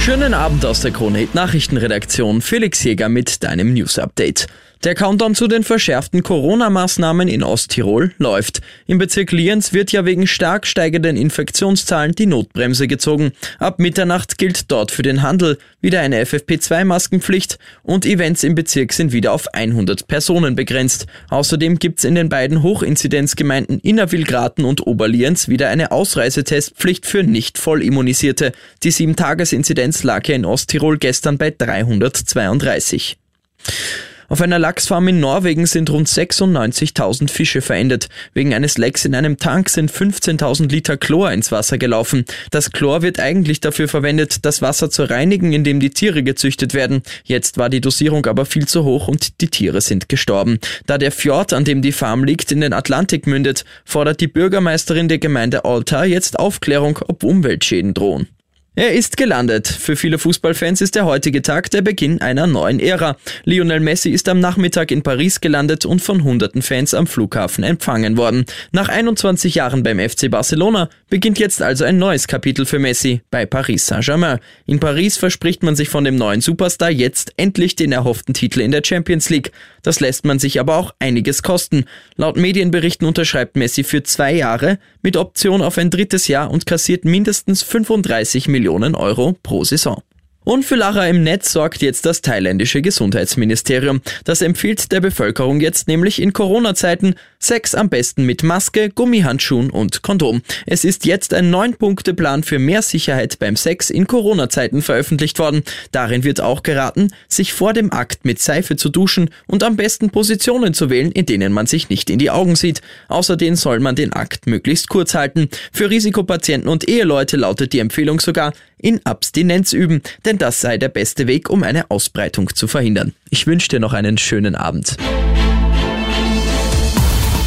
Schönen Abend aus der Krone Nachrichtenredaktion. Felix Jäger mit deinem News Update. Der Countdown zu den verschärften Corona-Maßnahmen in Osttirol läuft. Im Bezirk Lienz wird ja wegen stark steigenden Infektionszahlen die Notbremse gezogen. Ab Mitternacht gilt dort für den Handel wieder eine FFP2-Maskenpflicht und Events im Bezirk sind wieder auf 100 Personen begrenzt. Außerdem gibt's in den beiden Hochinzidenzgemeinden Innerwilgraten und Oberlienz wieder eine Ausreisetestpflicht für nicht vollimmunisierte. Die 7-Tages-Inzidenz lag ja in Osttirol gestern bei 332. Auf einer Lachsfarm in Norwegen sind rund 96.000 Fische verendet. Wegen eines Lecks in einem Tank sind 15.000 Liter Chlor ins Wasser gelaufen. Das Chlor wird eigentlich dafür verwendet, das Wasser zu reinigen, in dem die Tiere gezüchtet werden. Jetzt war die Dosierung aber viel zu hoch und die Tiere sind gestorben. Da der Fjord, an dem die Farm liegt, in den Atlantik mündet, fordert die Bürgermeisterin der Gemeinde Alta jetzt Aufklärung, ob Umweltschäden drohen. Er ist gelandet. Für viele Fußballfans ist der heutige Tag der Beginn einer neuen Ära. Lionel Messi ist am Nachmittag in Paris gelandet und von hunderten Fans am Flughafen empfangen worden. Nach 21 Jahren beim FC Barcelona beginnt jetzt also ein neues Kapitel für Messi bei Paris Saint-Germain. In Paris verspricht man sich von dem neuen Superstar jetzt endlich den erhofften Titel in der Champions League. Das lässt man sich aber auch einiges kosten. Laut Medienberichten unterschreibt Messi für zwei Jahre mit Option auf ein drittes Jahr und kassiert mindestens 35 Millionen Millionen Euro pro Saison. Und für Lacher im Netz sorgt jetzt das thailändische Gesundheitsministerium. Das empfiehlt der Bevölkerung jetzt nämlich in Corona-Zeiten Sex am besten mit Maske, Gummihandschuhen und Kondom. Es ist jetzt ein Neun-Punkte-Plan für mehr Sicherheit beim Sex in Corona-Zeiten veröffentlicht worden. Darin wird auch geraten, sich vor dem Akt mit Seife zu duschen und am besten Positionen zu wählen, in denen man sich nicht in die Augen sieht. Außerdem soll man den Akt möglichst kurz halten. Für Risikopatienten und Eheleute lautet die Empfehlung sogar, in Abstinenz üben, denn das sei der beste Weg, um eine Ausbreitung zu verhindern. Ich wünsche dir noch einen schönen Abend.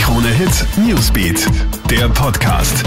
Krone Hit Newsbeat, der Podcast.